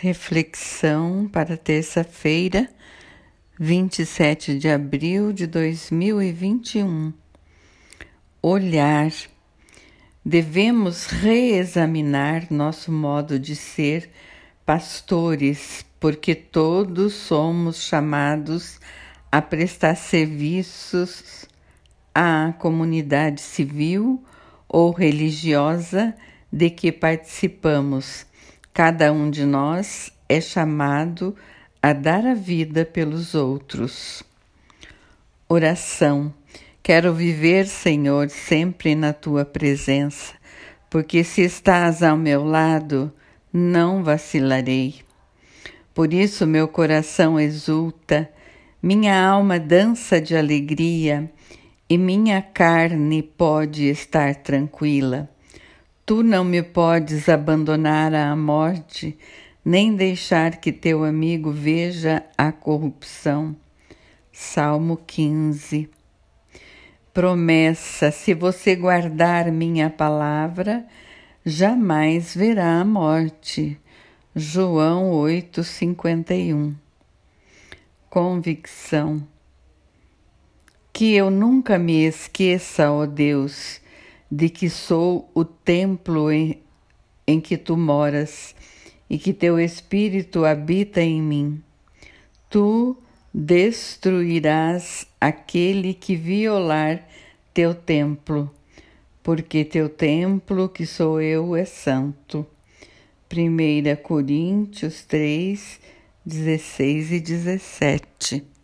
Reflexão para terça-feira, 27 de abril de 2021. Olhar. Devemos reexaminar nosso modo de ser pastores, porque todos somos chamados a prestar serviços à comunidade civil ou religiosa de que participamos Cada um de nós é chamado a dar a vida pelos outros. Oração. Quero viver, Senhor, sempre na tua presença, porque se estás ao meu lado, não vacilarei. Por isso meu coração exulta, minha alma dança de alegria e minha carne pode estar tranquila Tu não me podes abandonar à morte, nem deixar que teu amigo veja a corrupção. Salmo 15. Promessa: se você guardar minha palavra, jamais verá a morte. João 8:51. Convicção: que eu nunca me esqueça, ó Deus, de que sou o templo em, em que tu moras e que teu Espírito habita em mim. Tu destruirás aquele que violar teu templo, porque teu templo, que sou eu, é santo. 1 Coríntios 3, 16 e 17